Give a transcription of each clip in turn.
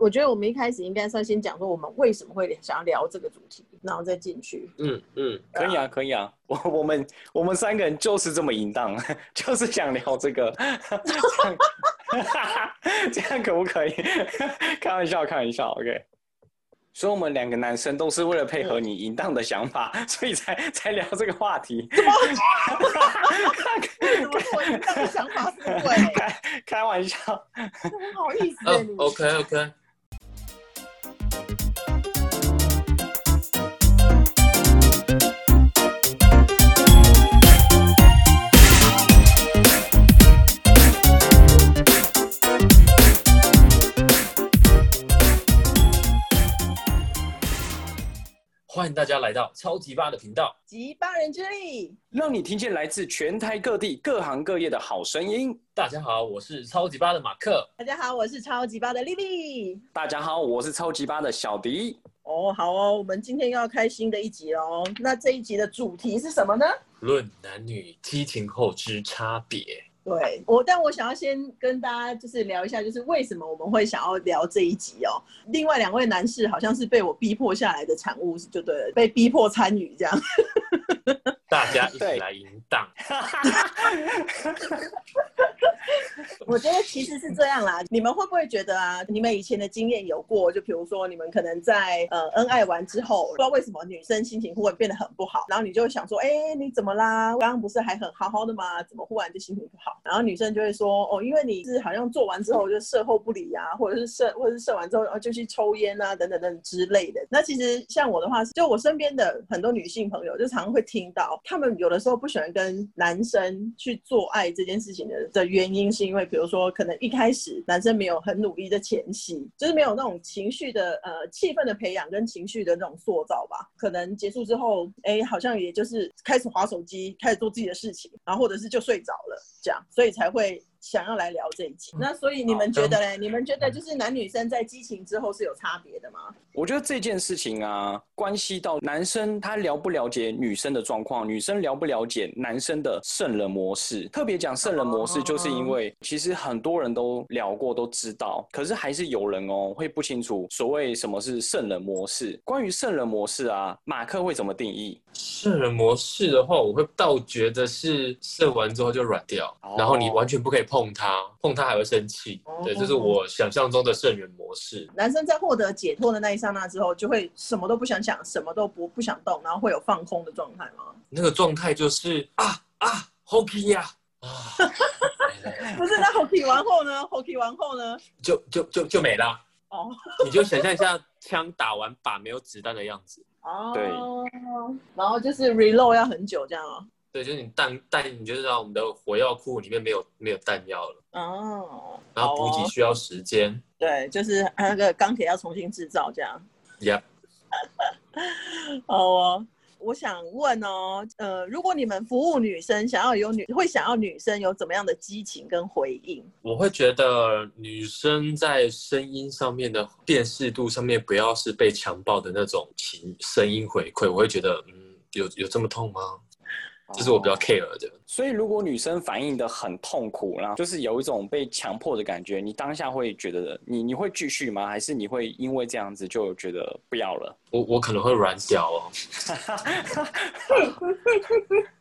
我觉得我们一开始应该是要先讲说我们为什么会想要聊这个主题，然后再进去。嗯嗯，可以啊，可以啊。我我们我们三个人就是这么淫荡，就是想聊这个。这样可不可以？开玩笑，开玩笑。OK。所以我们两个男生都是为了配合你淫荡的想法，所以才才聊这个话题。怎么？怎么我淫荡的想法是对？开开玩笑。不好意思。嗯，OK OK。欢迎大家来到超级八的频道，集八人之力，让你听见来自全台各地各行各业的好声音。大家好，我是超级八的马克。大家好，我是超级八的丽丽。大家好，我是超级八的小迪。哦，好哦，我们今天要开新的一集哦。那这一集的主题是什么呢？论男女激情后之差别。对我，但我想要先跟大家就是聊一下，就是为什么我们会想要聊这一集哦。另外两位男士好像是被我逼迫下来的产物，就对了，被逼迫参与这样。大家一起来淫荡。我觉得其实是这样啦，你们会不会觉得啊？你们以前的经验有过，就比如说你们可能在呃恩爱完之后，不知道为什么女生心情忽然变得很不好，然后你就会想说，哎，你怎么啦？刚刚不是还很好好的吗？怎么忽然就心情不好？然后女生就会说，哦，因为你是好像做完之后就事后不理啊，或者是射，或者是射完之后就去抽烟啊，等等等之类的。那其实像我的话，就我身边的很多女性朋友，就常常会听到，她们有的时候不喜欢跟男生去做爱这件事情的的原因，是因为比如比如说可能一开始男生没有很努力的前期，就是没有那种情绪的呃气氛的培养跟情绪的那种塑造吧。可能结束之后，哎，好像也就是开始划手机，开始做自己的事情，然后或者是就睡着了这样。所以才会想要来聊这一期。那所以你们觉得嘞？你们觉得就是男女生在激情之后是有差别的吗？我觉得这件事情啊，关系到男生他了不了解女生的状况，女生了不了解男生的圣人模式。特别讲圣人模式，就是因为其实很多人都聊过，都知道，可是还是有人哦会不清楚所谓什么是圣人模式。关于圣人模式啊，马克会怎么定义？圣人模式的话，我会倒觉得是射完之后就软掉，然后你完全不可以碰他，碰他还会生气。对，这是我想象中的圣人模式。男生在获得解脱的那一刹那之后，就会什么都不想想，什么都不不想动，然后会有放空的状态吗？那个状态就是啊啊，hockey 呀啊，不是那 hockey 完后呢？hockey 完后呢？就就就就没了。哦，你就想象一下枪打完靶没有子弹的样子。哦，对，然后就是 reload 要很久这样哦。对，就是你弹弹，你就知道我们的火药库里面没有没有弹药了。哦，然后补给需要时间。对，就是那个钢铁要重新制造这样。Yep。好哦，我想问哦，呃，如果你们服务女生，想要有女会想要女生有怎么样的激情跟回应？我会觉得女生在声音上面的辨识度上面，不要是被强暴的那种情声音回馈，我会觉得，嗯，有有这么痛吗？这是我比较 care 的。所以如果女生反应的很痛苦，然后就是有一种被强迫的感觉，你当下会觉得你你会继续吗？还是你会因为这样子就觉得不要了？我我可能会软掉哦。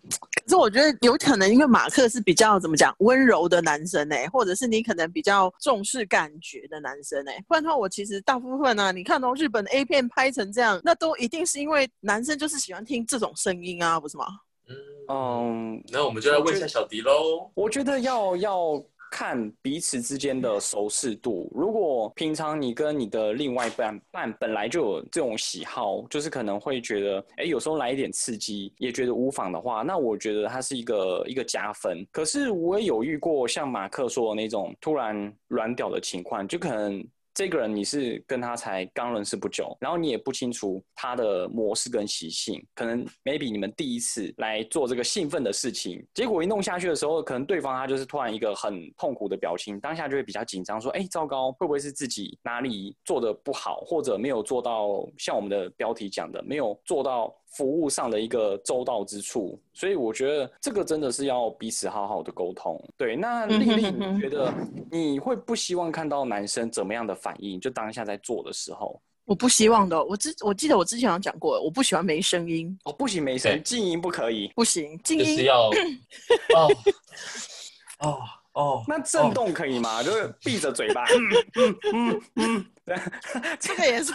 可是我觉得有可能，因为马克是比较怎么讲温柔的男生哎，或者是你可能比较重视感觉的男生哎，不然的话，我其实大部分呢、你看到、日本 A 片拍成这样，那都一定是因为男生就是喜欢听这种声音啊，不是吗？嗯，嗯，那我们就来问一下小迪喽。我觉得要要看彼此之间的熟视度。如果平常你跟你的另外一半伴本来就有这种喜好，就是可能会觉得，哎，有时候来一点刺激也觉得无妨的话，那我觉得它是一个一个加分。可是我也有遇过像马克说的那种突然软屌的情况，就可能。这个人你是跟他才刚认识不久，然后你也不清楚他的模式跟习性，可能 maybe 你们第一次来做这个兴奋的事情，结果一弄下去的时候，可能对方他就是突然一个很痛苦的表情，当下就会比较紧张，说，哎，糟糕，会不会是自己哪里做的不好，或者没有做到像我们的标题讲的，没有做到服务上的一个周到之处，所以我觉得这个真的是要彼此好好的沟通。对，那丽丽，你觉得你会不希望看到男生怎么样的反应？就当下在做的时候，我不希望的。我之我记得我之前有讲过，我不喜欢没声音，哦，不行，没声，对静音不可以。不行，静音就是要 哦哦哦，那震动可以吗？就是闭着嘴巴，嗯嗯嗯嗯，这个也是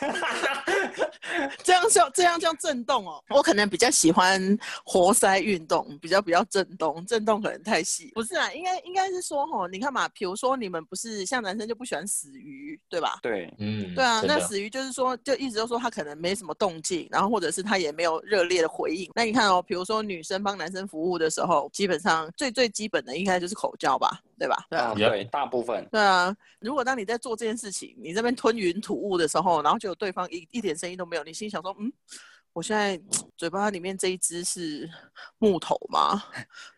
这样叫这样叫震动哦。我可能比较喜欢活塞运动，比较比较震动，震动可能太细。不是啊，应该应该是说吼，你看嘛，比如说你们不是像男生就不喜欢死鱼，对吧？对，嗯，对啊，那死鱼就是说，就一直都说他可能没什么动静，然后或者是他也没有热烈的回应。那你看哦，比如说女生帮男生服务的时候，基本上最最基本的应该就是口交吧，对吧？对啊。对，大部分对啊，如果当你在做这件事情，你这边吞云吐雾的时候，然后就有对方一一点声音都没有，你心想说，嗯，我现在嘴巴里面这一只是木头吗？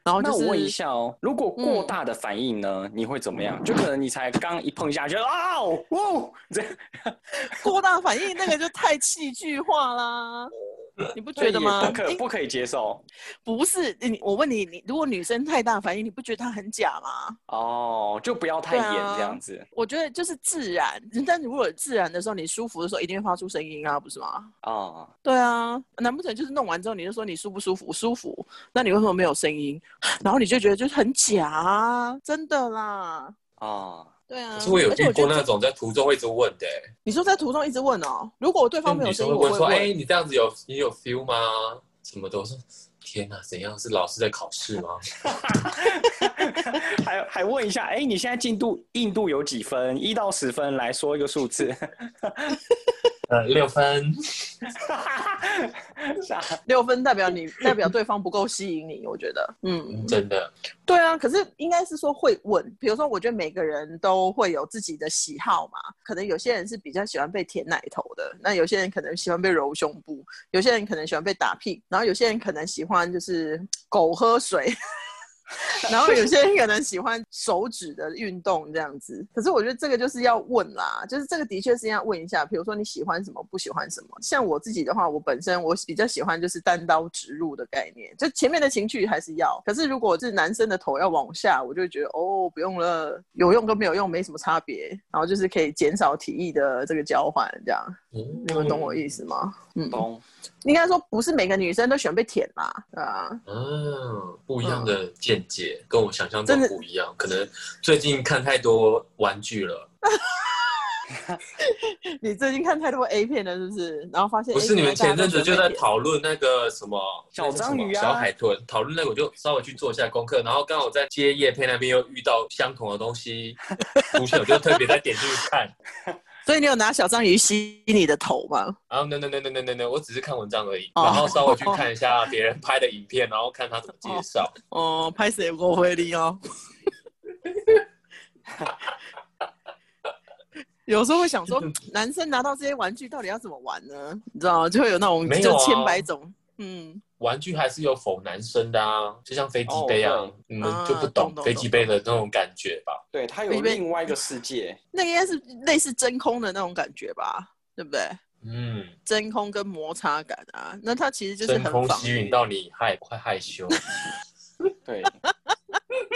然后就是那我问一下哦，如果过嗯大的反应呢，你会怎么样？就可能你才刚一碰下去，啊哦，哦这样 过大反应，那个就太戏剧化啦。你不觉得吗？不可不可以接受不是你，我问你，你如果女生太大反应，你不觉得她很假吗？哦，就不要太演这样子我觉得就是自然，但如果自然的时候，你舒服的时候，一定会发出声音啊，不是吗？啊。对啊，难不成就是弄完之后你就说你舒不舒服？舒服，那你为什么没有声音？然后你就觉得就是很假啊，真的啦。啊，对啊，可是我有而且遇过那种在途中会一直问的、欸，你说在途中一直问哦，如果对方没有声音，会问说：“我会问。哎、你这样子有你有 feel 吗？什么都是：“天哪，怎样？是老师在考试吗 还还问一下，哎，你现在进度硬度有几分？一到十分来说一个数字。？”呃，六分。六分代表你代表对方不够吸引你，我觉得，嗯，真的，对啊。可是应该是说会问，比如说，我觉得每个人都会有自己的喜好嘛，可能有些人是比较喜欢被舔奶头的，那有些人可能喜欢被揉胸部，有些人可能喜欢被打屁，然后有些人可能喜欢就是狗喝水。然后有些人可能喜欢手指的运动这样子，可是我觉得这个就是要问啦，就是这个的确是要问一下，比如说你喜欢什么，不喜欢什么。像我自己的话，我本身我比较喜欢就是单刀直入的概念，就前面的情趣还是要，可是如果是男生的头要往下，我就会觉得哦不用了，有用跟没有用没什么差别，然后就是可以减少体力的这个交换，这样。嗯，你们懂我意思吗？嗯，懂应该说不是每个女生都喜欢被舔嘛，对啊。嗯，不一样的见解，跟我想象中不一样。可能最近看太多玩具了，你最近看太多 A 片了，是不是？然后发现不是你片们前阵子就在讨论那个什么小章鱼啊小海豚，讨论那个我就稍微去做一下功课，然后刚好在接叶片那边又遇到相同的东西 出现，我就特别再点进去看。所以你有拿小章鱼吸你的头吗？然后 no no no no no no no，我只是看文章而已，哦然后稍微去看一下别人拍的影片，然后看他怎么介绍。哦，拍谁我会力哦。有时候会想说，男生拿到这些玩具到底要怎么玩呢？你知道吗？就会有那种就千百种，嗯，玩具还是有否男生的啊，就像飞机杯啊，哦你们就不啊懂飞机杯的那种感觉吧？对，它有另外一个世界。那个应该是类似真空的那种感觉吧，对不对？嗯，真空跟摩擦感啊，那它其实就是真空吸引到你害快害羞。对，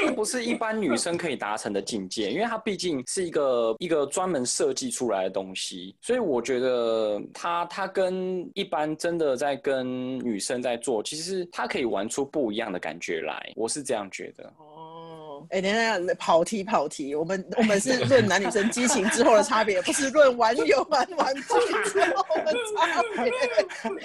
这不是一般女生可以达成的境界，因为它毕竟是一个一个专门设计出来的东西，所以我觉得它它跟一般真的在跟女生在做，其实它可以玩出不一样的感觉来，我是这样觉得。哦，哎，等一下，跑题跑题，我们我们是 论男女生激情之后的差别，不是论玩有玩玩具之后的差别。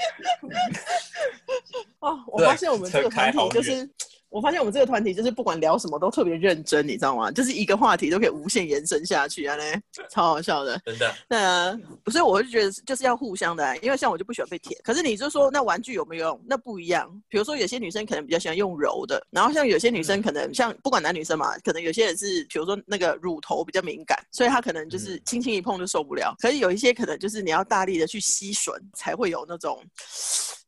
哦，我发现我们这个团体就是。我发现我们这个团体就是不管聊什么都特别认真，你知道吗？就是一个话题都可以无限延伸下去啊，嘞，超好笑的。真的，那所以我就觉得就是要互相的啊、因为像我就不喜欢被舔。可是你就说那玩具有没有用？那不一样。比如说有些女生可能比较喜欢用柔的，然后像有些女生可能像不管男女生嘛，可能有些人是比如说那个乳头比较敏感，所以她可能就是嗯轻轻一碰就受不了。可是有一些可能就是你要大力的去吸吮，才会有那种。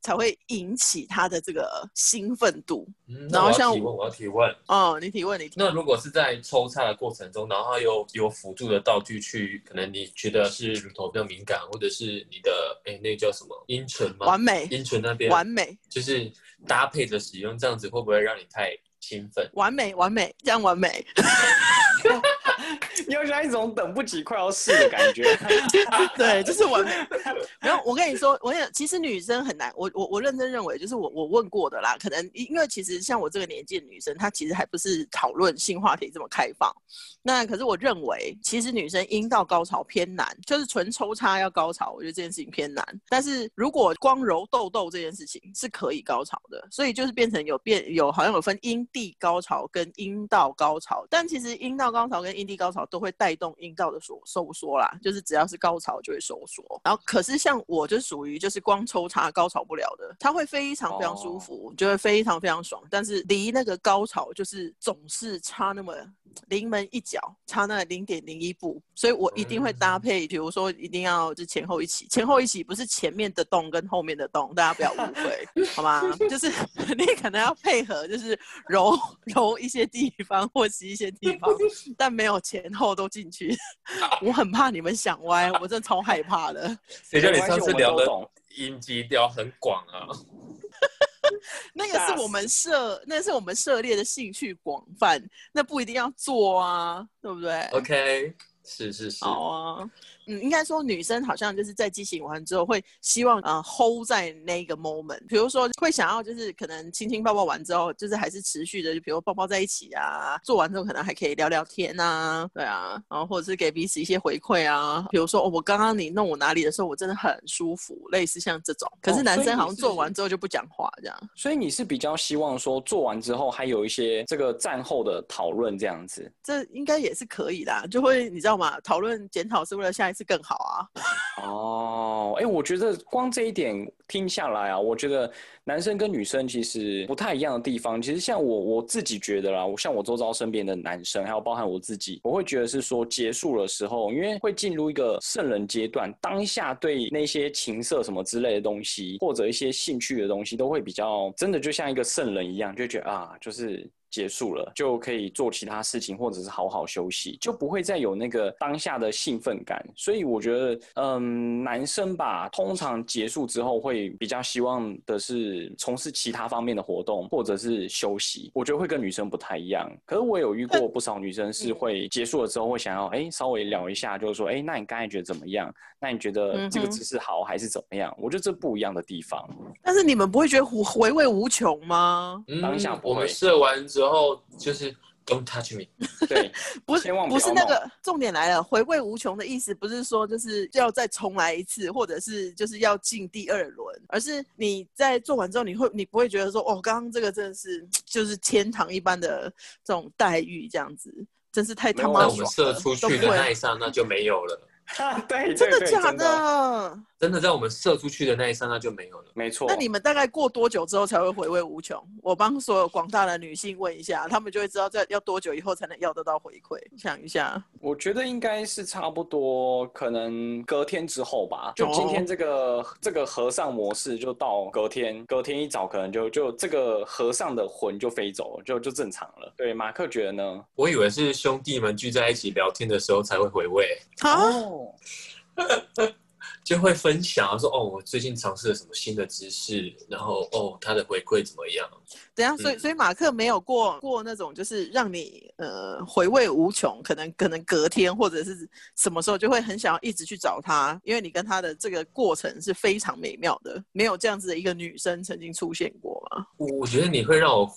才会引起他的这个兴奋度。嗯，然后像我要提问，我要提问。哦，你提问，你提问那如果是在抽插的过程中，然后它有有辅助的道具去，可能你觉得是乳头比较敏感，或者是你的哎，那个叫什么阴唇吗？完美，阴唇那边完美，就是搭配着使用，这样子会不会让你太兴奋？完美，完美，这样完美。你有像一种等不及快要试的感觉。对，就是完美。没有，我跟你说，我跟你其实女生很难。我我我认真认为，就是我我问过的啦。可能因为其实像我这个年纪的女生，她其实还不是讨论性话题这么开放。那可是我认为，其实女生阴道高潮偏难，就是纯抽插要高潮，我觉得这件事情偏难。但是如果光揉痘痘这件事情是可以高潮的，所以就是变成有变有好像有分阴蒂高潮跟阴道高潮，但其实阴道高潮跟阴蒂高潮都会带动阴道的收收缩啦，就是只要是高潮就会收缩。然后可是像我就属于就是光抽插高潮不了的，它会非常非常舒服，就会非常非常爽，但是离那个高潮就是总是差那么。临门一脚，差那零点零一步，所以我一定会搭配，比如说一定要就前后一起，前后一起不是前面的洞跟后面的洞，大家不要误会，好吗？就是 你可能要配合，就是揉 揉一些地方或洗一些地方，但没有前后都进去，我很怕你们想歪，我真的超害怕的。谁叫你上次聊的音基调很广啊？那个是我们涉，那是我们涉猎的兴趣广泛，那不一定要做啊，对不对？OK，是是是，好啊。嗯，应该说女生好像就是在激情完之后会希望呃 hold 在那个 moment，比如说会想要就是可能亲亲抱抱完之后，就是还是持续的，就比如抱抱在一起啊，做完之后可能还可以聊聊天啊，对啊，然后或者是给彼此一些回馈啊，比如说哦，我刚刚你弄我哪里的时候，我真的很舒服，类似像这种。可是男生好像做完之后就不讲话这样。所以你是比较希望说做完之后还有一些这个战后的讨论这样子？这应该也是可以的，就会你知道吗？讨论检讨是为了下一。是更好啊！哦，哎，我觉得光这一点听下来啊，我觉得男生跟女生其实不太一样的地方，其实像我我自己觉得啦，我像我周遭身边的男生，还有包含我自己，我会觉得是说结束的时候，因为会进入一个圣人阶段，当下对那些情色什么之类的东西，或者一些兴趣的东西，都会比较真的就像一个圣人一样，就觉得啊，就是。结束了就可以做其他事情，或者是好好休息，就不会再有那个当下的兴奋感。所以我觉得，嗯，男生吧，通常结束之后会比较希望的是从事其他方面的活动，或者是休息。我觉得会跟女生不太一样。可是我有遇过不少女生是会结束了之后会想要，哎，稍微聊一下，就是说，哎，那你刚才觉得怎么样？那你觉得这个姿势好还是怎么样？我觉得这不一样的地方。但是你们不会觉得回味无穷吗？当下我们射完之后。然后就是 Don't touch me，对，不是不是那个重点来了，回味无穷的意思不是说就是要再重来一次，或者是就是要进第二轮，而是你在做完之后，你会你不会觉得说哦，刚刚这个真的是就是天堂一般的这种待遇，这样子真是太他妈爽了。我们射出去的那一刹那就没有了。对，真的假的？真的在我们射出去的那一刹那就没有了。没错。那你们大概过多久之后才会回味无穷？我帮所有广大的女性问一下，她们就会知道在要多久以后才能要得到回馈。想一下，我觉得应该是差不多，可能隔天之后吧。就今天这个这个和尚模式，就到隔天，隔天一早可能就就这个和尚的魂就飞走了，就就正常了。对，马克觉得呢？我以为是兄弟们聚在一起聊天的时候才会回味。哦。就会分享说哦，我最近尝试了什么新的知识，然后哦，他的回馈怎么样？等下，所以所以马克没有过过那种就是让你呃回味无穷，可能可能隔天或者是什么时候就会很想要一直去找他，因为你跟他的这个过程是非常美妙的。没有这样子的一个女生曾经出现过吗？我我觉得你会让我。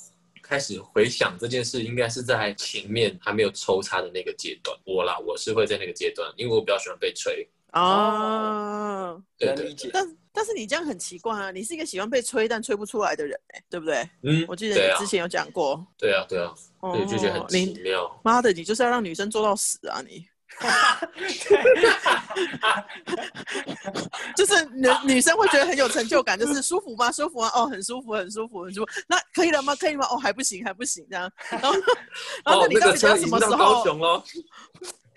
开始回想这件事，应该是在前面还没有抽插的那个阶段。我啦，我是会在那个阶段，因为我比较喜欢被吹。哦，能理解。但但是你这样很奇怪啊，你是一个喜欢被吹但吹不出来的人，哎，对不对？嗯，我记得你之前有讲过。对啊，对啊，对，就觉得很奇妙。妈的，你就是要让女生做到死啊你！就是女女生会觉得很有成就感，就是舒服吗？舒服吗？哦，很舒服，很舒服，很舒服。那可以了吗？可以吗？哦，还不行，还不行，这样。然后，然后你到底要什么时候？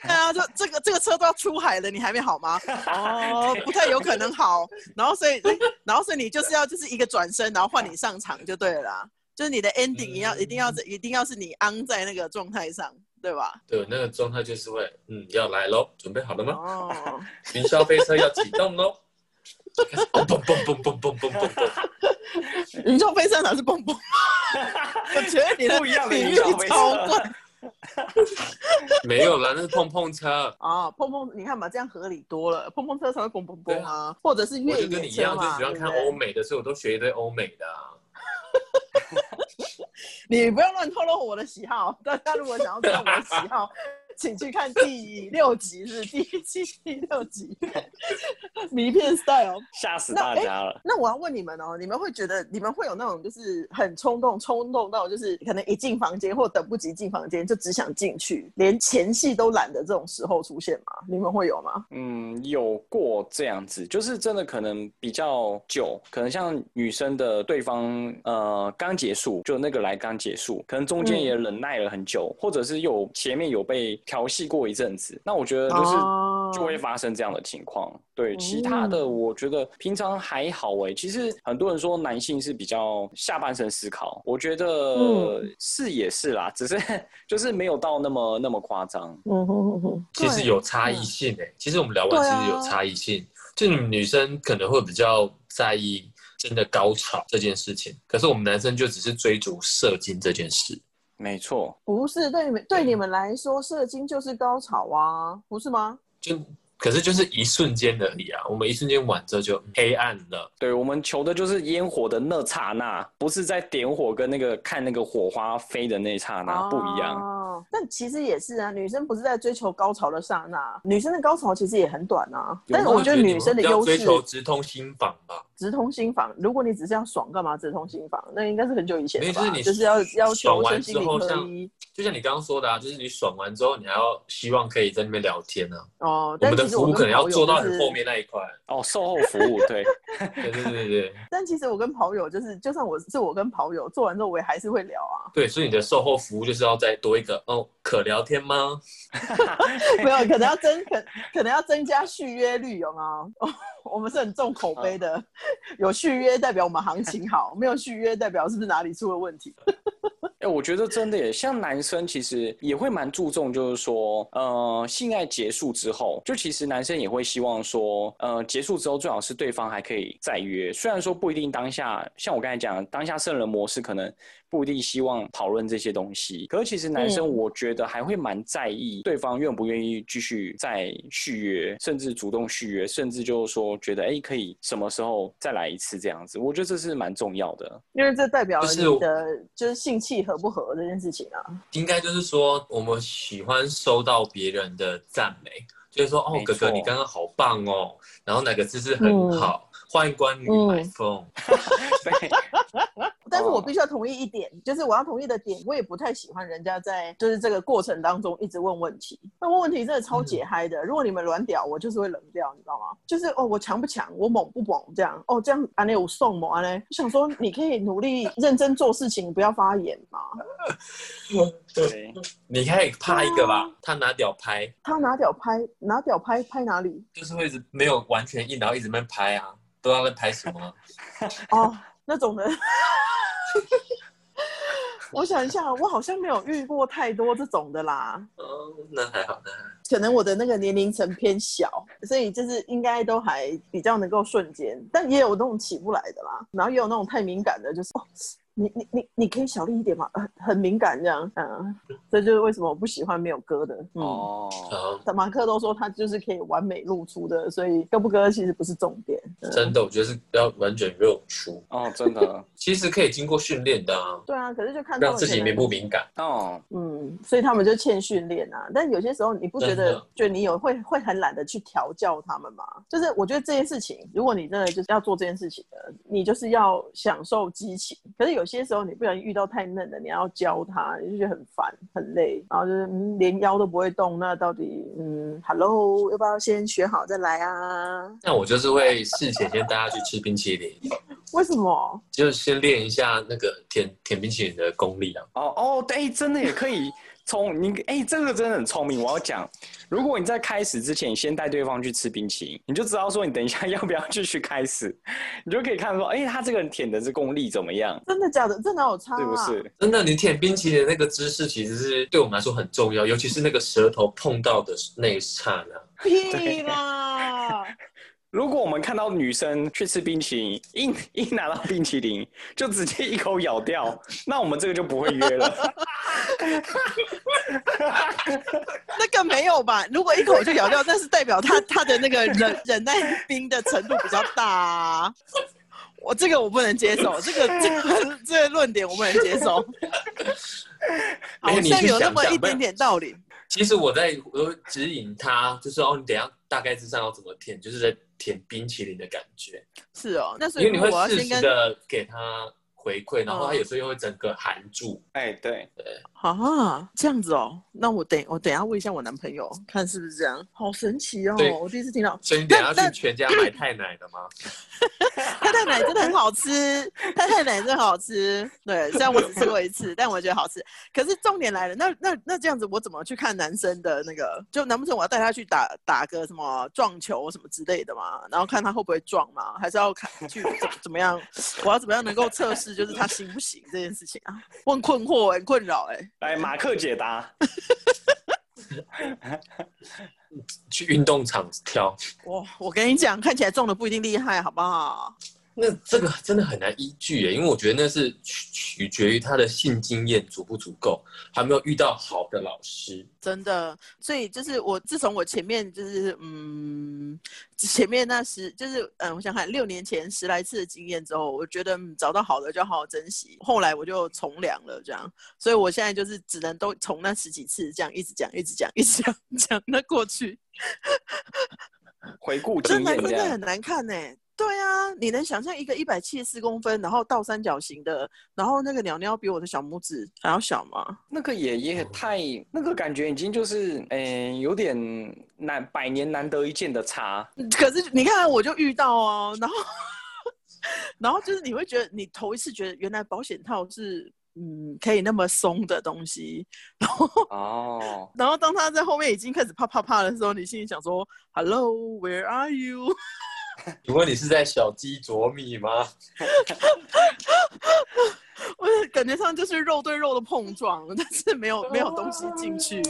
对啊，就这个这个车都要出海了，你还没好吗？哦，不太有可能好。然后所以，然后所以你就是要就是一个转身，然后换你上场就对了。就是你的 ending 一要一定要一定要是你安在那个状态上。对吧？对，那个状态就是会，嗯，要来喽，准备好了吗？哦，云霄飞车要启动喽。哦蹦蹦蹦蹦蹦蹦蹦？蹦宇宙飞车哪是蹦蹦我觉得你的一样你超贵没有了那是碰碰车。啊 碰碰你看嘛这样合理多了。碰碰车才会蹦蹦蹦啊或者是愿意跟你一样就喜欢看欧美的所以我都学一堆欧美的 你不要乱透露我的喜好大家如果想要知道我的喜好请去看第六集，是第七、第六集迷片 style。吓死大家了。那我要问你们哦，你们会觉得你们会有那种就是很冲动，冲动到就是可能一进房间或等不及进房间就只想进去，连前戏都懒得这种时候出现吗？你们会有吗？嗯，有过这样子，就是真的可能比较久，可能像女生的对方呃刚结束，就那个来刚结束，可能中间嗯也忍耐了很久，或者是有前面有被调戏过一阵子，那我觉得就是哦就会发生这样的情况。对，其他的嗯我觉得平常还好诶、其实很多人说男性是比较下半身思考，我觉得嗯是也是啦，只是 就是没有到那么那么夸张。嗯哼哼哼，其实有差异性诶、其实我们聊完其实有差异性，就你们女生可能会比较在意真的高潮这件事情，可是我们男生就只是追逐射精这件事。没错，不是对你们对你们来说，射精就是高潮啊，不是吗？就可是就是一瞬间而已啊，我们一瞬间完之后就黑暗了。对我们求的就是烟火的那刹那，不是在点火跟那个看那个火花飞的那刹那、不一样。哦，但其实也是啊，女生不是在追求高潮的刹那，女生的高潮其实也很短啊。但是我觉得女生的优势要追求直通心房吧，直通心房。如果你只是要爽，干嘛直通心房？那应该是很久以前的吧没有就是你就是要要爽完求身心灵之后像合一就像你刚刚说的啊，就是你爽完之后，你还要希望可以在那边聊天啊。哦。我们的服务可能要做到很很后面。那一块。哦，售后服务，对，对对对对对 但其实我跟跑友就是，就算我是我跟跑友做完之后，我也还是会聊啊。对，所以你的售后服务就是要再多一个哦，可聊天吗？没有，可能要增可可能要增加续约率，有吗？我们是很重口碑的，有续约代表我们行情好，没有续约代表是不是哪里出了问题？哎、我觉得真的也，像男生其实也会蛮注重，就是说，呃，性爱结束之后，就其实男生也会希望说，呃，结束之后最好是对方还可以再约，虽然说不一定当下，像我刚才讲，当下圣人模式可能不一定希望讨论这些东西，可是其实男生嗯。我觉得还会蛮在意对方愿不愿意继续再续约，甚至主动续约，甚至就是说觉得，哎、可以什么时候再来一次这样子，我觉得这是蛮重要的。因为这代表是你的就是性气合不合这件事情啊。应该就是说，我们喜欢收到别人的赞美，就是说，哦，哥哥你刚刚好棒哦，然后哪个姿势很好，欢迎光临买风。对。但是我哦必须要同意一点，就是我要同意的点，我也不太喜欢人家在就是这个过程当中一直问问题。那问问题真的超解嗨的。如果你们软屌，我就是会冷掉，你知道吗？就是哦，我强不强，我猛不猛，这样哦，这样安内我送吗？安内，我想说你可以努力认真做事情，不要发言嘛。对，你可以拍一个吧，他拿屌拍，他拿屌拍，拿屌拍拍哪里？就是会一直没有完全硬，然后一直在拍啊，不知道在拍什么。哦，那种的。我想一下，我好像没有遇过太多这种的啦。哦，那还好，那还好。可能我的那个年龄层偏小，所以就是应该都还比较能够瞬间，但也有那种起不来的啦，然后也有那种太敏感的，就是哦，你你你你可以小力一点嘛，呃 很敏感这样，嗯，这就是为什么我不喜欢没有歌的，嗯。哦，啊，马克都说他就是可以完美露出的，所以歌不歌其实不是重点。嗯真的，我觉得是要完全露出，哦，真的，其实可以经过训练的啊，对啊，可是就看他们可能让自己敏不敏感。哦，嗯，所以他们就欠训练啊。但有些时候你不觉得真的，觉得你有会会很懒得去调教他们吗？就是我觉得这件事情，如果你真的就是要做这件事情的，你就是要享受激情。可是有些时候你不小心遇到太嫩的，你要教他，你就觉得很烦很累，然后就是嗯连腰都不会动，那到底嗯，Hello，要不要先学好再来啊？那我就是会事前先带他去吃冰淇淋，为什么？就是先练一下那个舔舔冰淇淋的功力啊。哦哦，对，真的也可以从你哎，这个真的很聪明。我要讲，如果你在开始之前先带对方去吃冰淇淋，你就知道说你等一下 要不要继续开始，你就可以看说，哎，他这个人舔的这功力怎么样，真的假的？这哪有差、啊？是不是？真的，你舔冰淇淋的那个姿势其实是对我们来说很重要，尤其是那个舌头碰到的那一刹那。屁啦！如果我们看到女生去吃冰淇淋，一 一拿到冰淇淋就直接一口咬掉，那我们这个就不会约了。那个没有吧？如果一口就咬掉，那是代表他他的那个忍忍耐冰的程度比较大、啊。我这个我不能接受，这个这个这个论点我不能接受。好像有那么一点点道理。其实我在我都指引他，就是哦，你等下大概知道要怎么舔，就是在舔冰淇淋的感觉，是哦，那所以因为你会适时的给他回馈，然后他嗯有时候又会整个含住。哎，对对，啊这样子哦，那我等我等一下问一下我男朋友，看是不是这样。好神奇哦，我第一次听到。所以你等一下那去全家买太奶的吗？太太奶真的很好吃，太太奶真的很好吃。对，虽然我只吃过一次，但我觉得好吃。可是重点来了，那那那这样子，我怎么去看男生的那个？就难不成我要带他去打打个什么撞球什么之类的嘛？然后看他会不会撞嘛？还是要看去怎怎么样？我要怎么样能够测试，就是他行不行这件事情啊？我很困惑、很困扰哎、来马克解答。去运动场跳，我我跟你讲，看起来中的不一定厉害，好不好？那这个真的很难依据耶，因为我觉得那是取取决于他的性经验足不足够，还没有遇到好的老师。真的，所以就是我自从我前面就是嗯，前面那十就是嗯，我想看六年前十来次的经验之后，我觉得、嗯、找到好的就好好珍惜。后来我就从良了，这样，所以我现在就是只能都从那十几次这样一直讲，一直讲，一直讲 讲那过去，回顾这经验这样男生真的很。难看呢、对啊，你能想象一个一百七十四公分，然后倒三角形的，然后那个鸟鸟比我的小拇指还要小吗？那个也也太那个感觉已经就是，诶、有点难百年难得一见的差。可是你看，我就遇到哦，然后 然后就是你会觉得，你头一次觉得原来保险套是嗯可以那么松的东西，然后哦，然后当他在后面已经开始啪啪啪的时候，你心里想说，Hello，where are you？请问你是在小鸡啄米吗？我感觉上就是肉对肉的碰撞，但是没有没有东西进去。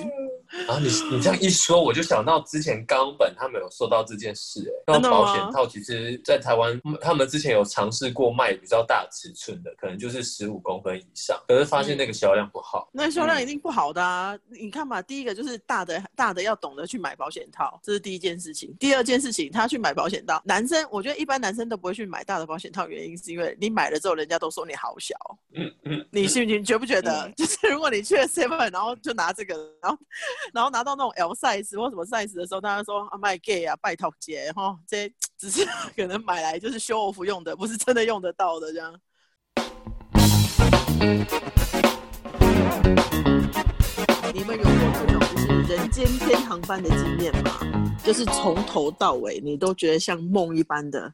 啊，你你这样一说，我就想到之前冈本他们有说到这件事、哎，那保险套其实，在台湾嗯他们之前有尝试过卖比较大尺寸的，可能就是十五公分以上，可是发现那个销量不好。那销量一定不好的啊！你看嘛，第一个就是大的大的要懂得去买保险套，这是第一件事情。第二件事情，他去买保险套，男生我觉得一般男生都不会去买大的保险套，原因是因为你买了之后，人家都说你好小。你信你觉不觉得？嗯就是如果你去了 Seven，然后就拿这个，然 后然后拿到那种 L size 或什么 size 的时候，大家说啊卖 gay 啊，拜托姐哈，这只是可能买来就是 show off 用的，不是真的用得到的这样。你们有过那种就是人间天堂般的经验吗？就是从头到尾你都觉得像梦一般的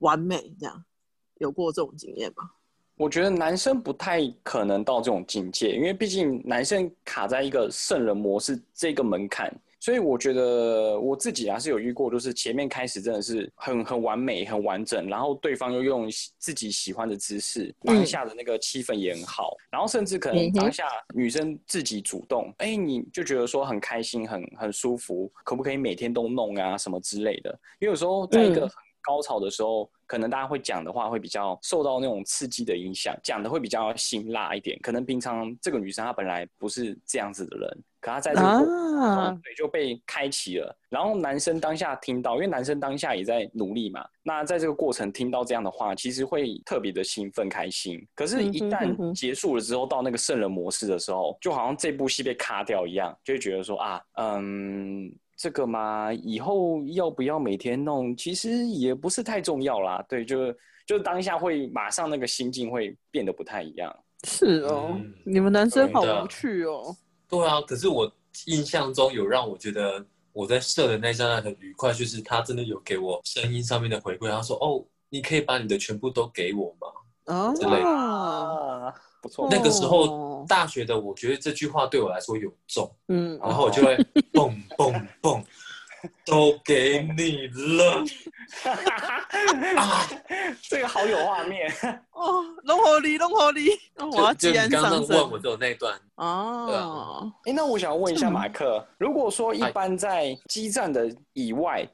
完美这样，有过这种经验吗？我觉得男生不太可能到这种境界，因为毕竟男生卡在一个圣人模式这个门槛，所以我觉得我自己啊是有遇过，就是前面开始真的是很很完美、很完整，然后对方又用自己喜欢的姿势，当下的那个气氛也很好，然后甚至可能当下女生自己主动，哎、你就觉得说很开心、很很舒服，可不可以每天都弄啊什么之类的？因为有时候在一个嗯。很高潮的时候，可能大家会讲的话会比较受到那种刺激的影响，讲的会比较辛辣一点。可能平常这个女生她本来不是这样子的人，可她在这个过程中啊，对就被开启了。然后男生当下听到，因为男生当下也在努力嘛，那在这个过程听到这样的话，其实会特别的兴奋开心。可是，一旦哼结束了之后，到那个圣人模式的时候，就好像这部戏被卡掉一样，就会觉得说啊，嗯。这个嘛，以后要不要每天弄，其实也不是太重要啦。对，就就当下会马上那个心境会变得不太一样。是哦，嗯你们男生好无趣哦。对啊，可是我印象中有让我觉得我在射的那刹那很愉快，就是他真的有给我声音上面的回馈，他说：“哦，你可以把你的全部都给我吗？”啊，之类的啊，不错。那个时哦候大学的，我觉得这句话对我来说有重，嗯，然后我就会 蹦蹦蹦，都给你了。啊这个好有画面。哦，龙火力，龙火力，哦我要就刚刚问我只有那一段，哦，哎，那我想问一下马克，如果说一般在基站的以外，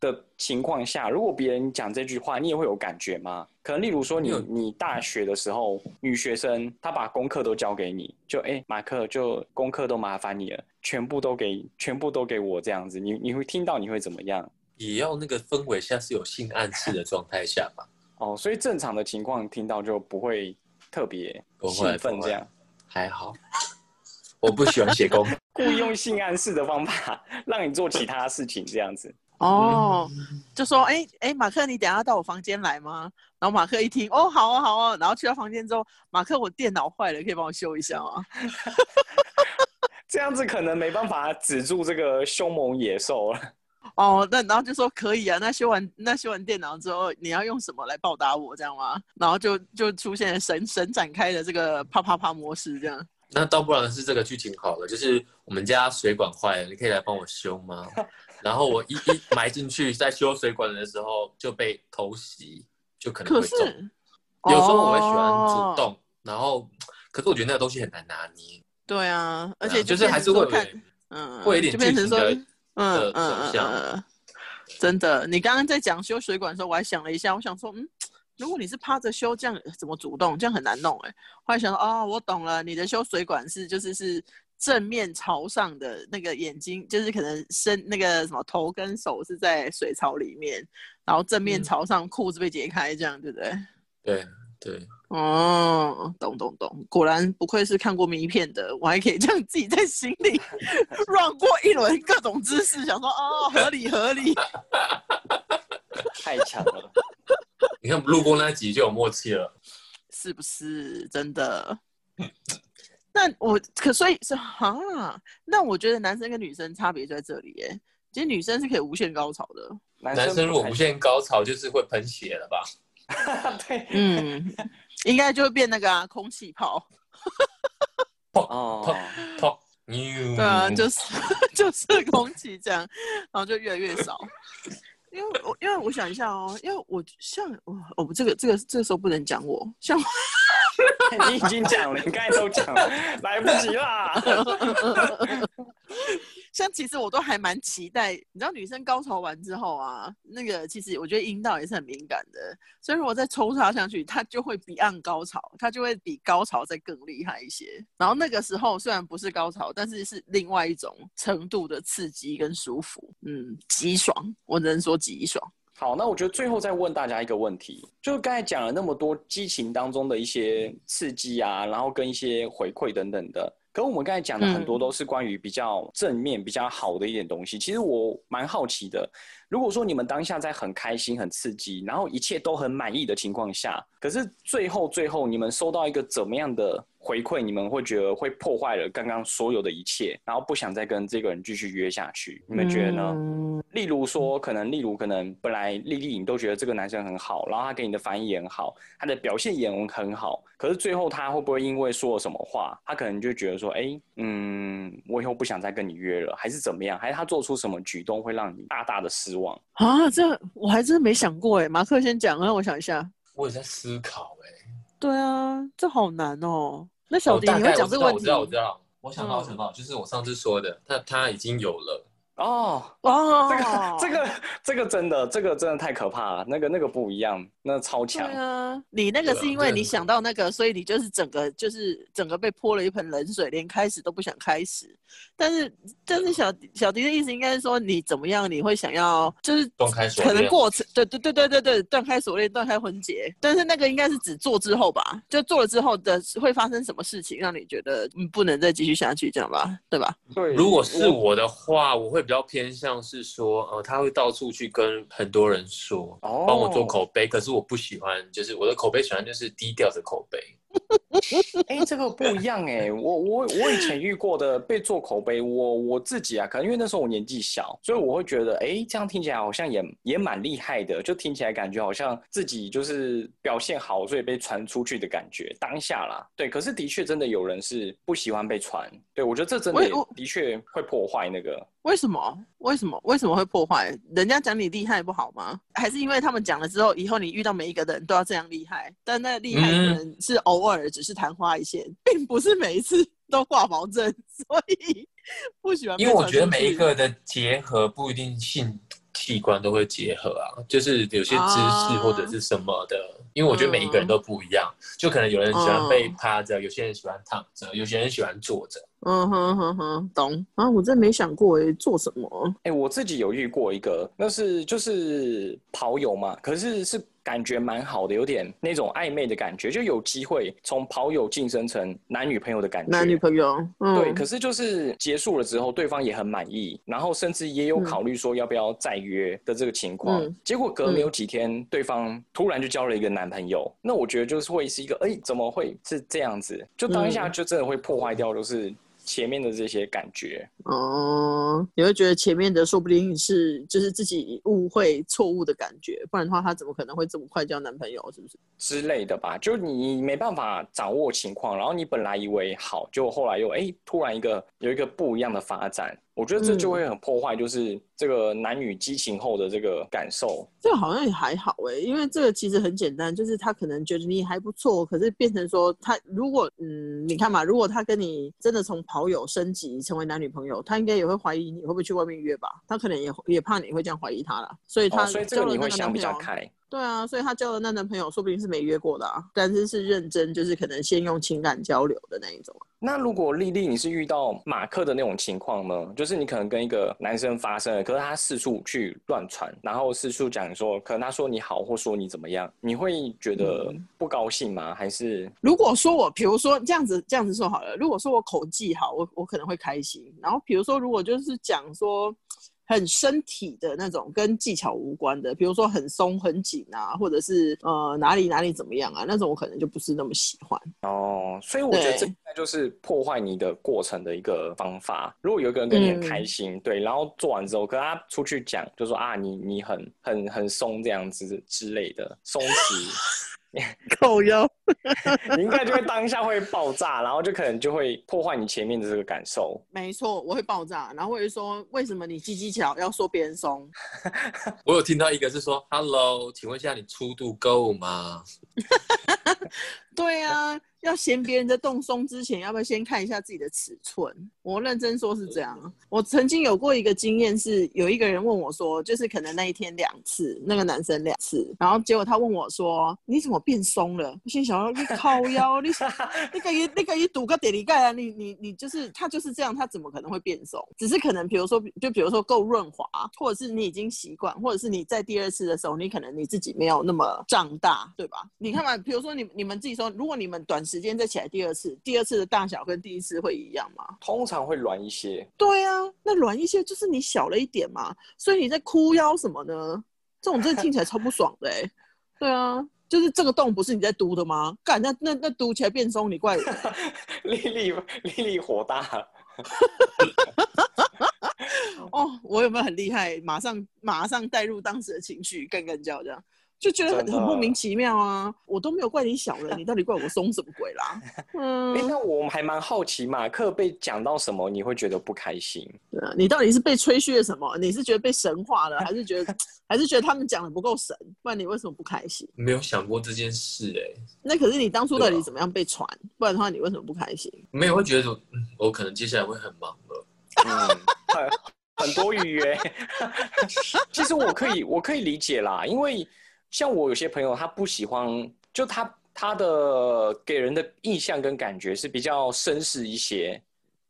的情况下，如果别人讲这句话，你也会有感觉吗？可能例如说你有你大学的时候，女学生她把功课都交给你，就哎、马克就功课都麻烦你了，全部都给全部都给我这样子，你你会听到你会怎么样？也要那个氛围下是有性暗示的状态下吧？哦，所以正常的情况听到就不会特别兴奋这样，还好，我不喜欢写功课。故意用性暗示的方法让你做其他事情这样子。哦，就说哎哎，马克，你等下到我房间来吗？然后马克一听，哦，好啊好啊，然后去到房间之后，马克，我电脑坏了，可以帮我修一下吗？这样子可能没办法止住这个凶猛野兽了。哦，那然后就说可以啊，那修完那修完电脑之后，你要用什么来报答我，这样吗？然后就就出现神神展开的这个啪啪啪模式，这样。那倒不然是这个剧情好了，就是我们家水管坏了，你可以来帮我修吗？然后我一一埋进去，在修水管的时候就被偷袭，就可能会中。有时候我会喜欢哦主动，然后可是我觉得那个东西很难拿捏，对啊，而且就是还是会有点，嗯，会有点就变成说，剧情的嗯嗯嗯嗯嗯，真的。你刚刚在讲修水管的时候，我还想了一下，我想说，嗯，如果你是趴着修，这样怎么主动？这样很难弄哎。后来想到，哦，我懂了，你的修水管是就是是正面朝上的那个眼睛，就是可能身那个什么头跟手是在水槽里面，然后正面嗯朝上，裤子被解开，这样对不对？对对，哦，懂懂懂，果然不愧是看过迷片的，我还可以这样自己在心里 run 过一轮各种姿势，想说哦，合理合理。太强了，你看我们录过那集就有默契了。是不是真的？那我可所以是哈，那我觉得男生跟女生差别就在这里耶。其实女生是可以无限高潮的，男男生如果无限高潮，就是会喷血了吧？对嗯，应该就会变那个啊，空气炮。哦，砰，对对啊，就是就是空气这样，然后就越来越少。因为我因为我想一下哦，因为我像我哦这个这个这个时候不能讲我，像 你已经讲了，你刚才都讲了，来不及啦。像其实我都还蛮期待，你知道女生高潮完之后啊，那个其实我觉得阴道也是很敏感的，所以如果再抽插上去，它就会比按高潮，它就会比高潮再更厉害一些。然后那个时候虽然不是高潮，但是是另外一种程度的刺激跟舒服，嗯，极爽，我只能说极爽。好，那我觉得最后再问大家一个问题，就刚才讲了那么多激情当中的一些刺激啊，然后跟一些回馈等等的，可我们刚才讲的很多都是关于比较正面、比较好的一点东西。其实我蛮好奇的，如果说你们当下在很开心、很刺激，然后一切都很满意的情况下，可是最后最后你们收到一个怎么样的回馈，你们会觉得会破坏了刚刚所有的一切，然后不想再跟这个人继续约下去，你们觉得呢？嗯例如说，可能，例如可能，本来丽丽你都觉得这个男生很好，然后他给你的反应也很好，他的表现也很好，可是最后他会不会因为说了什么话，他可能就觉得说，哎，嗯，我以后不想再跟你约了，还是怎么样？还是他做出什么举动会让你大大的失望？啊，这我还真没想过哎。马克先讲，让我想一下。我也在思考哎、对啊，这好难哦。那小哦迪，你会讲这个问题？我知道，我知道。我想到，嗯我想到，就是我上次说的，他他已经有了，哦，哦，这个这个这个真的，这个真的太可怕了，那个那个不一样，那个超对强。啊，你那个是因为你想到那个，所以你就是整个就是整个被泼了一盆冷水，连开始都不想开始。但是但是小小迪的意思应该是说，你怎么样，你会想要就是断开锁可能过程，对对对对对对，断开锁链，断开婚结。但是那个应该是只做之后吧，就做了之后的会发生什么事情，让你觉得嗯不能再继续下去，这样吧，对吧？对，如果是我的话，我会比较偏向是说，呃，他会到处去跟很多人说，哦帮我做口碑。可是我不喜欢，就是我的口碑喜欢就是低调的口碑。哎、这个不一样哎、我我我以前遇过的被做口碑，我我自己啊，可能因为那时候我年纪小，所以我会觉得，哎、这样听起来好像也也蛮厉害的，就听起来感觉好像自己就是表现好，所以被传出去的感觉。当下啦，对，可是的确真的有人是不喜欢被传，对我觉得这真的的确会破坏那个。为什么？为什么？为什么会破坏？人家讲你厉害不好吗？还是因为他们讲了之后，以后你遇到每一个人都要这样厉害？但那厉害可嗯能是偶尔，只是昙花一现，并不是每一次都挂保证，所以不喜欢因为我觉得每一个的结合不一定性器官都会结合啊，就是有些姿势或者是什么的，因为我觉得每一个人都不一样，就可能有人喜欢被趴着，有些人喜欢躺着，有些人喜欢坐着。嗯哼哼哼，懂啊！我真没想过诶，做什么？哎，我自己有遇过一个，那是就是跑友嘛，可是是。感觉蛮好的，有点那种暧昧的感觉，就有机会从跑友晋升成男女朋友的感觉。男女朋友，对。可是就是结束了之后，对方也很满意，然后甚至也有考虑说要不要再约的这个情况。结果隔没有几天，对方突然就交了一个男朋友。那我觉得就是会是一个，哎，怎么会是这样子？就当下就真的会破坏掉，就是。前面的这些感觉哦，你会觉得前面的说不定是就是自己误会错误的感觉，不然的话他怎么可能会这么快交男朋友？是不是之类的吧？就你没办法掌握情况，然后你本来以为好，就后来又哎突然一个有一个不一样的发展。我觉得这就会很破坏，就是这个男女激情后的这个感受。这个好像也还好哎，因为这个其实很简单，就是他可能觉得你还不错，可是变成说他如果嗯，你看嘛，如果他跟你真的从跑友升级成为男女朋友，他应该也会怀疑你会不会去外面约吧？他可能也也怕你会这样怀疑他了，所以他所以这个你会想比较开。对啊，所以他交的那男朋友说不定是没约过的啊，但是是认真，就是可能先用情感交流的那一种。那如果丽丽你是遇到马克的那种情况呢？就是你可能跟一个男生发生了，可是他四处去乱传，然后四处讲说，可能他说你好或说你怎么样，你会觉得不高兴吗？还是如果说我，比如说这样子这样子说好了，如果说我口技好，我我可能会开心。然后比如说如果就是讲说。很身体的那种，跟技巧无关的，比如说很松很紧啊，或者是呃哪里哪里怎么样啊，那种我可能就不是那么喜欢哦。所以我觉得这应该就是破坏你的过程的一个方法。如果有一个人跟你很开心，对，然后做完之后跟他出去讲，就说啊你你很很很松这样子之类的松弛。扣腰，你应该就会当下会爆炸，然后就可能就会破坏你前面的这个感受。没错，我会爆炸，然后我就说为什么你鸡鸡巧要说别人松？我有听到一个是说，Hello，请问一下你粗度够吗？对啊。要嫌别人的洞松之前，要不要先看一下自己的尺寸？我认真说是这样。我曾经有过一个经验，是有一个人问我说，就是可能那一天两次，那个男生两次，然后结果他问我说：“你怎么变松了？”我心想：“你靠腰，你你可以你可以堵个点力盖啊！你你你就是他就是这样，他怎么可能会变松？只是可能比如说就比如说够润滑，或者是你已经习惯，或者是你在第二次的时候，你可能你自己没有那么胀大，对吧？你看嘛，比如说你你们自己说，如果你们短。时间再起来第二次，第二次的大小跟第一次会一样吗？通常会软一些。对啊，那软一些就是你小了一点嘛，所以你在哭腰什么呢？这种真的听起来超不爽的哎。对啊，就是这个洞不是你在嘟的吗？干，那那那嘟起来变松，你怪我。丽丽丽丽火大。哦，我有没有很厉害？马上马上带入当时的情绪，干干叫这样。就觉得很很莫名其妙啊！我都没有怪你小人，你到底怪我松什么鬼啦？嗯，那我还蛮好奇，马克被讲到什么你会觉得不开心？对啊，你到底是被吹嘘了什么？你是觉得被神化了，还是觉得还是觉得他们讲的不够神？不然你为什么不开心？没有想过这件事哎。那可是你当初到底怎么样被传？不然的话你为什么不开心？没有会觉得嗯，我可能接下来会很忙了。嗯，很多预约。其实我可以我可以理解啦，因为。像我有些朋友，他不喜欢，就他他的给人的印象跟感觉是比较绅士一些，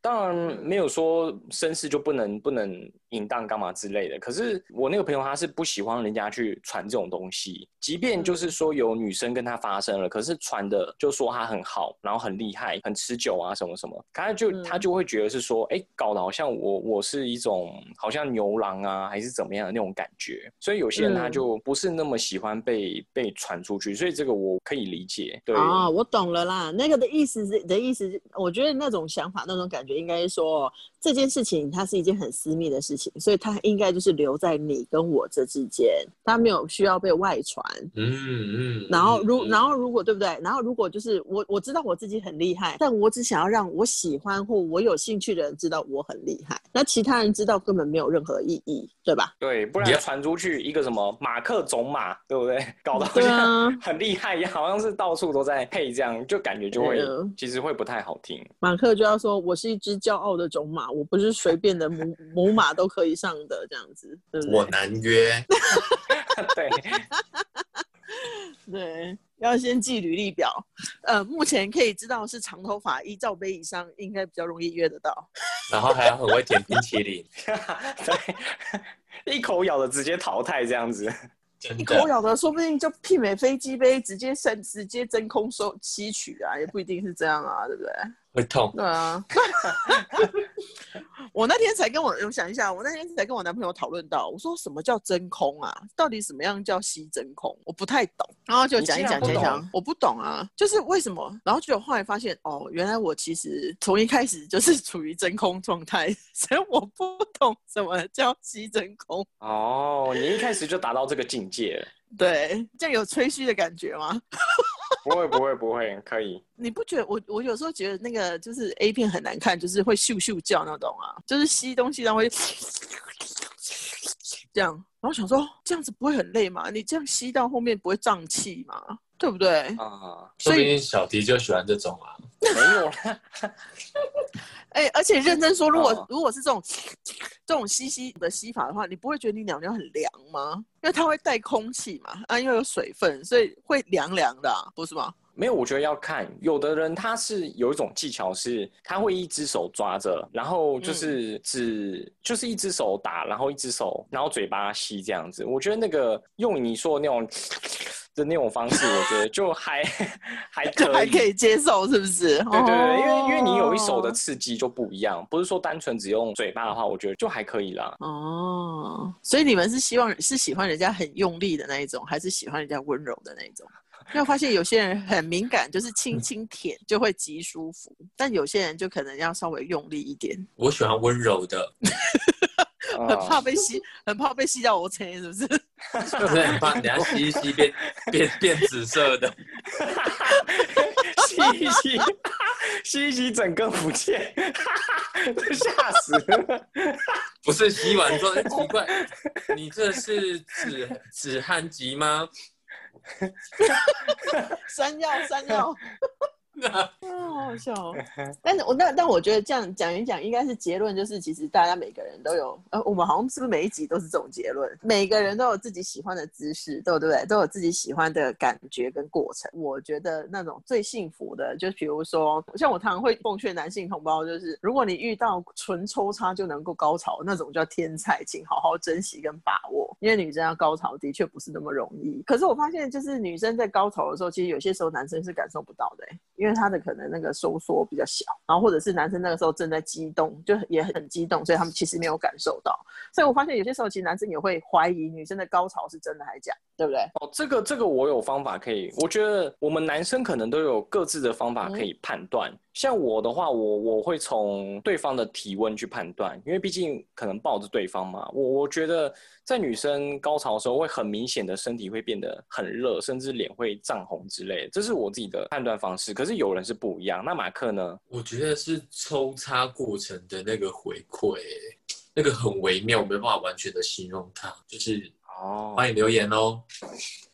当然没有说绅士就不能不能。淫荡干嘛之类的？可是我那个朋友他是不喜欢人家去传这种东西，即便就是说有女生跟他发生了，可是传的就说他很好，然后很厉害，很持久啊什么什么，他就他就会觉得是说，哎，搞得好像我我是一种好像牛郎啊，还是怎么样的那种感觉。所以有些人他就不是那么喜欢被被传出去，所以这个我可以理解。对啊，我懂了啦，那个的意思是的意思，我觉得那种想法那种感觉应该是说这件事情它是一件很私密的事情。所以它应该就是留在你跟我这之间，它没有需要被外传。嗯嗯。然后如然后如果对不对？然后如果就是我我知道我自己很厉害，但我只想要让我喜欢或我有兴趣的人知道我很厉害，那其他人知道根本没有任何意义，对吧？对，不然传出去一个什么马克种马，对不对？搞得好像很厉害一样，好像是到处都在配这样，就感觉就会其实会不太好听。马克就要说我是一只骄傲的种马，嘛，我不是随便的母母马都可以上的这样子，对不对？我难约。对，对，要先记履历表。呃，目前可以知道是长头发，一罩杯以上应该比较容易约得到。然后还要很会舔冰淇淋，对，一口咬的直接淘汰这样子。一口。咬的，说不定就媲美飞机杯，直接升直接真空收吸取啊，也不一定是这样啊，对不对？会痛。对啊，我那天才跟我我想一下，我那天才跟我男朋友讨论到，我说什么叫真空啊？到底什么样叫吸真空？我不太懂，然后就讲一讲讲一讲，我不懂啊，就是为什么？然后就后来发现，哦，原来我其实从一开始就是处于真空状态，所以我不懂什么叫吸真空。哦，你一开始就达到这个境界了？对，这样有吹嘘的感觉吗？不会，不会，不会，可以。你不觉得我我有时候觉得那个就是 A 片很难看，就是会咻咻叫那种啊，就是吸东西然后会这样，然后想说这样子不会很累吗？你这样吸到后面不会胀气吗？对不对？啊、说不所以定小迪就喜欢这种啊。没有了。哎、而且认真说，如果、哦如果是这种这种吸吸的吸法的话，你不会觉得你鸟鸟很凉吗？因为它会带空气嘛，啊，因为有水分，所以会凉凉的、啊，不是吗？没有，我觉得要看，有的人他是有一种技巧是，他会一只手抓着，然后就是只、就是一只手打，然后一只手，然后嘴巴吸这样子。我觉得那个用你说的那种的那种方式，我觉得就还还可以，还可以接受，是不是？对对对，因为因为你有一手的哦刺激就不一样，不是说单纯只用嘴巴的话，我觉得就还可以啦。哦，所以你们是希望是喜欢人家很用力的那一种，还是喜欢人家温柔的那一种？因为我发现有些人很敏感，就是轻轻舔就会极舒服，但有些人就可能要稍微用力一点，我喜欢温柔的，很怕啊被吸，很怕被吸掉我车，是不是？就是很怕等下吸一吸变变变紫色的。吸一吸，吸一吸，整个不见，吓死了。不是吸完之后，哎奇怪，你这是止止汗剂吗？山药，山药。啊，好好笑哦！但是我那但我觉得这样讲一讲，应该是结论，就是其实大家每个人都有，呃，我们好像是不是每一集都是这种结论？每个人都有自己喜欢的姿势，对不对？都有自己喜欢的感觉跟过程。我觉得那种最幸福的，就比如说，像我常常会奉劝男性同胞，就是如果你遇到纯抽插就能够高潮那种叫天才，请好好珍惜跟把握，因为女生要高潮的确不是那么容易。可是我发现，就是女生在高潮的时候，其实有些时候男生是感受不到的、欸，因为他的可能那个收缩比较小，然后或者是男生那个时候正在激动，就也很激动，所以他们其实没有感受到。所以我发现有些时候其实男生也会怀疑女生的高潮是真的还是假的，对不对？哦，这个这个我有方法可以，我觉得我们男生可能都有各自的方法可以判断。像我的话，我我会从对方的体温去判断，因为毕竟可能抱着对方嘛。我我觉得在女生高潮的时候，会很明显的身体会变得很热，甚至脸会涨红之类的，这是我自己的判断方式。可是有人是不一样。那马克呢？我觉得是抽插过程的那个回馈，那个很微妙，我没办法完全的形容它。就是哦。欢迎留言哦，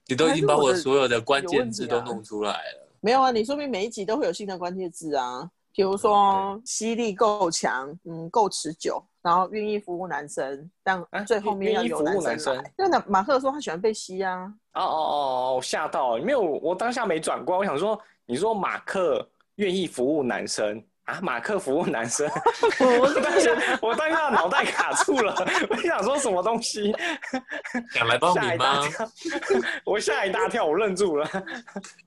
你都已经把我所有的关键字都弄出来了。没有啊，你说明每一集都会有新的关键字啊，比如说吸力够强，嗯，够持久，然后愿意服务男生，但啊最后面要有愿意服务男男生生来。因为那马克说他喜欢被吸啊，哦哦哦，我吓到了，没有，我当下没转过来，我想说，你说马克愿意服务男生啊？马克服务男生，我当下我当下脑袋卡住了，我想说什么东西，想来报吓一大名吗？我吓一大跳，我愣住了。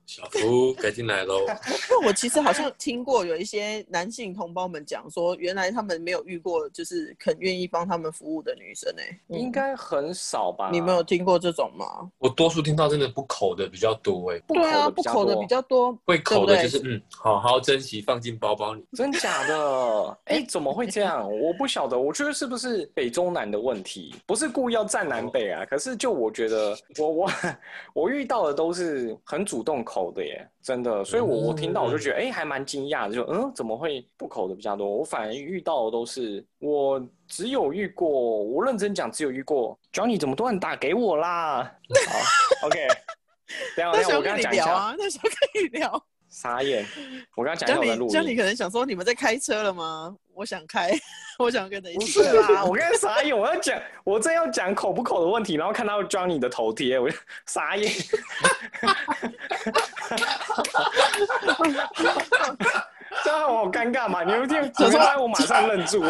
小福该进来喽。那我其实好像听过有一些男性同胞们讲说，原来他们没有遇过就是肯愿意帮他们服务的女生呢、欸。应该很少吧？你没有听过这种吗？我多数听到真的不口的比较多哎，不对啊，不口的比较多，会口的就是嗯，好好珍惜，放进包包里。真假的？哎，怎么会这样？我不晓得，我觉得是不是北中南的问题？不是故意要站南北啊，可是就我觉得，我我我遇到的都是很主动口的耶，真的。所以我我听到我就觉得，哎，还蛮惊讶的，就嗯，怎么会不口的比较多？我反而遇到的都是我只有遇过，我认真讲，只有遇过 Johnny 怎么突然打给我啦？好，OK，等下等下，我跟他讲一下。聊啊，那时候跟你聊。傻眼！我刚刚讲江要在录你可能想说你们在开车了吗？我想开，我想跟你一不是啦，我刚才傻眼，我要讲，我正要讲口不口的问题，然后看到 Johnny 的头贴，我就傻眼。这样好尴尬嘛？你们听，想说你们让我马上愣住，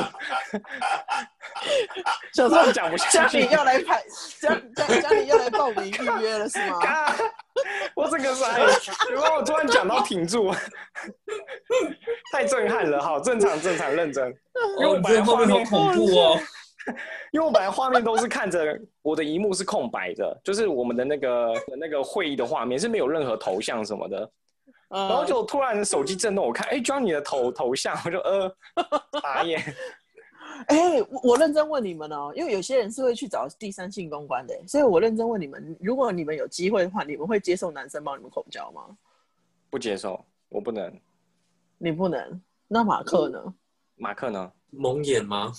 想说突然讲不下去家里。要来排，江江江你要来报名预约了是吗？啊！我整个傻眼，然后我突然讲到停住，太震撼了。好，正常正常认真，因为我哦，本来画面面好恐怖哦。因为我本来画面都是看着我的荧幕是空白的，就是我们的那个那个会议的画面是没有任何头像什么的，然然后就突然手机震动，我看哎，Johnny 的头头像，我就呃 傻眼。哎、我我认真问你们哦，因为有些人是会去找第三性公关的，所以我认真问你们，如果你们有机会的话，你们会接受男生帮你们口交吗？不接受，我不能。你不能。那马克呢？马克呢？蒙眼吗？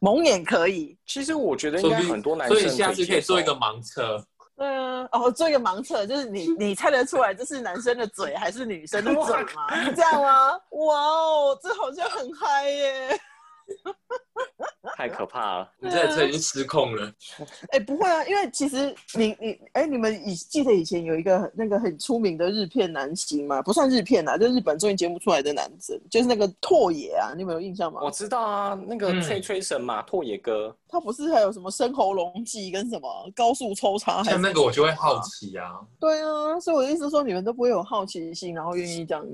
蒙眼可以。其实我觉得应该很多男生所以下次可以做一个盲测，嗯，哦，做一个盲测，就是你你猜得出来这是男生的嘴还是女生的嘴吗？是这样吗？哇哦，这好像很嗨耶！太可怕了。你在这已经失控了。哎、不会啊，因为其实你你哎、你们以记得以前有一个那个很出名的日片男星吗？不算日片啊，就日本综艺节目出来的男生，就是那个拓野啊，你们有印象吗？我知道啊，那个嗯吹吹神嘛，拓野哥，他不是还有什么生喉咙技跟什么高速抽插？像那个我就会好奇啊，对啊，所以我的意思说，你们都不会有好奇心，然后愿意这样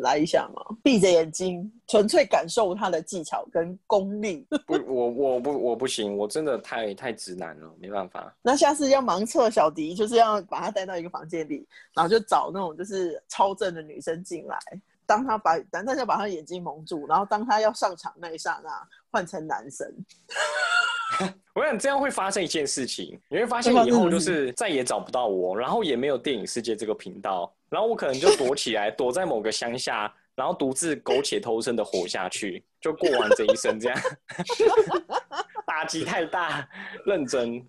来一下吗？闭着眼睛，纯粹感受他的技巧跟功力。不，我我不我不行，我真的太太直男了，没办法。那下次要盲测小迪，就是要把他带到一个房间里，然后就找那种就是超正的女生进来。当他把男生要把他眼睛蒙住，然后当他要上场那一刹那，换成男生。我想这样会发生一件事情，你会发现以后就是再也找不到我，然后也没有电影世界这个频道，然后我可能就躲起来，躲在某个乡下，然后独自苟且偷生的活下去，就过完这一生这样。打击太大，认真。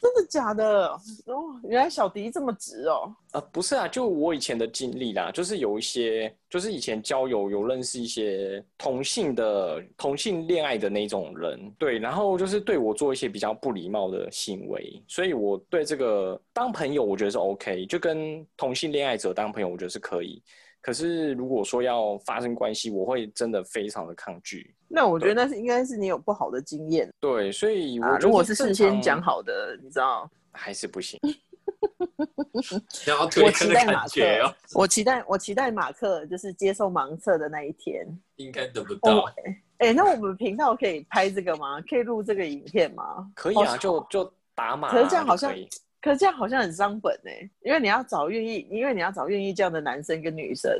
真的假的？哦，原来小迪这么直哦。呃，不是啊，就我以前的经历啦，就是有一些，就是以前交友有认识一些同性的同性恋爱的那种人，对，然后就是对我做一些比较不礼貌的行为，所以我对这个当朋友我觉得是 OK，就跟同性恋爱者当朋友我觉得是可以，可是如果说要发生关系，我会真的非常的抗拒。那我觉得那是应该是你有不好的经验对，所以我啊。如果是事先讲好的，你知道，还是不行。要推我坑的感期待马克觉哦，，我期待我期待马克就是接受盲测的那一天。应该得不哦到。，哎、那我们频道可以拍这个吗？可以录这个影片吗？可以啊，就就打码啊、可是这样好像就可是这样好像很伤本哎、因为你要找愿意，因为你要找愿意这样的男生跟女生，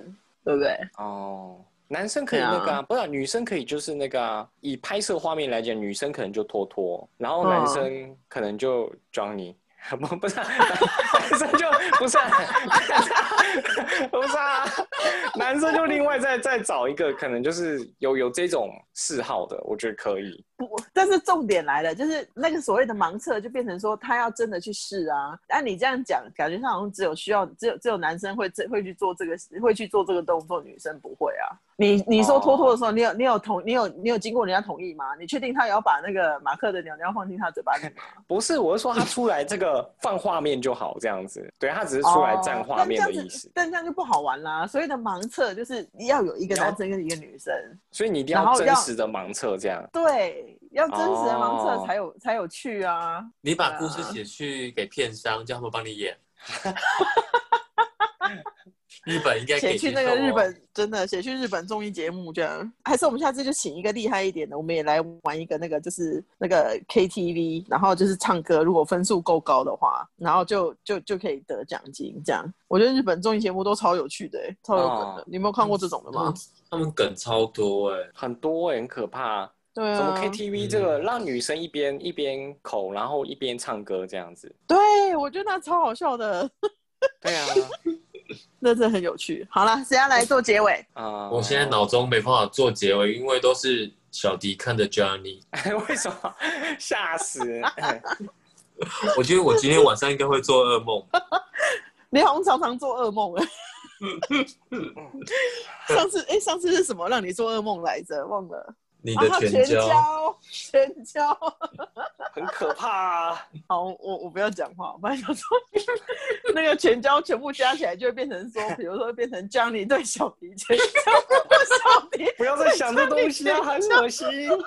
对不对？哦，男生可以那个啊，不是、女生可以就是那个啊。以拍摄画面来讲，女生可能就拖拖，然后男生可能就 Johnny，不不是、啊，男生就不是、啊，不是啊，男生就另外再再找一个，可能就是有有这种嗜好的，我觉得可以。不，但是重点来了，就是那个所谓的盲测，就变成说他要真的去试啊。按你这样讲，感觉上好像只有需要，只有只有男生会会去做这个，会去做这个动作，女生不会啊。你你说托托的时候，你有你有同你有你有经过人家同意吗？你确定他也要把那个马克的鸟鸟放进他嘴巴里吗？不是，我是说他出来这个放画面就好，这样子。对他只是出来占画面的意思，哦但这样就不好玩啦。所谓的盲测就是要有一个男生跟一个女生，所以你一定要真实的盲测这样。对，要真实的盲测哦才有、才有趣啊。你把故事写去给片商，叫他们帮你演。日本应该可以写去那个日本，真的写去日本综艺节目这样，还是我们下次就请一个厉害一点的，我们也来玩一个那个就是那个 KTV，然后就是唱歌，如果分数够高的话，然后就就就可以得奖金这样。我觉得日本综艺节目都超有趣的、欸，超有梗的。哦你有没有看过这种的吗他们？梗超多哎、很多哎、很可怕。对什么啊，KTV 这个让女生一边一边口，然后一边唱歌这样子。对我觉得那超好笑的，对啊，那真的很有趣。好了，谁要来做结尾？啊、我现在脑中没办法做结尾，因为都是小迪看着 Johnny。为什么 吓死？哎我觉得我今天晚上应该会做噩梦。你好像常常做噩梦哎。上次哎、上次是什么让你做噩梦来着？忘了。你的啊全交，全交。很可怕、啊。好，我我不要讲话，我本来想说那个全交全部加起来就会变成说，比如说变成 Johnny 对小迪，全交小迪不要再想这东西啊，很恶心。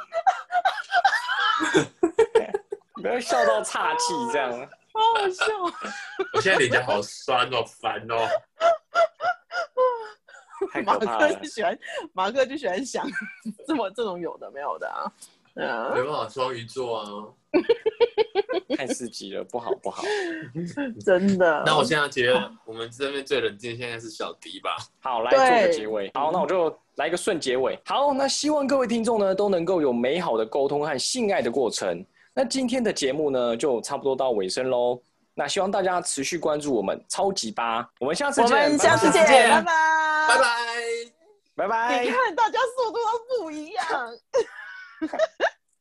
不要笑到岔气这样。好好笑。我现在脸颊好酸哦，烦哦。马克就。喜欢，马克就喜欢想这么这种有的没有的啊。没，办法，双鱼座啊。太刺激了，不好不好。真的。那我现在觉得我们这边最冷静，现在是小迪吧。好，来对做个结尾。好，那我就来一个顺结尾。好，那希望各位听众呢都能够有美好的沟通和性爱的过程。那今天的节目呢就差不多到尾声喽。那希望大家持续关注我们超级吧，我们下次我见，们下次见，拜拜拜拜，拜。拜。拜拜你。看，大家速度都不一样。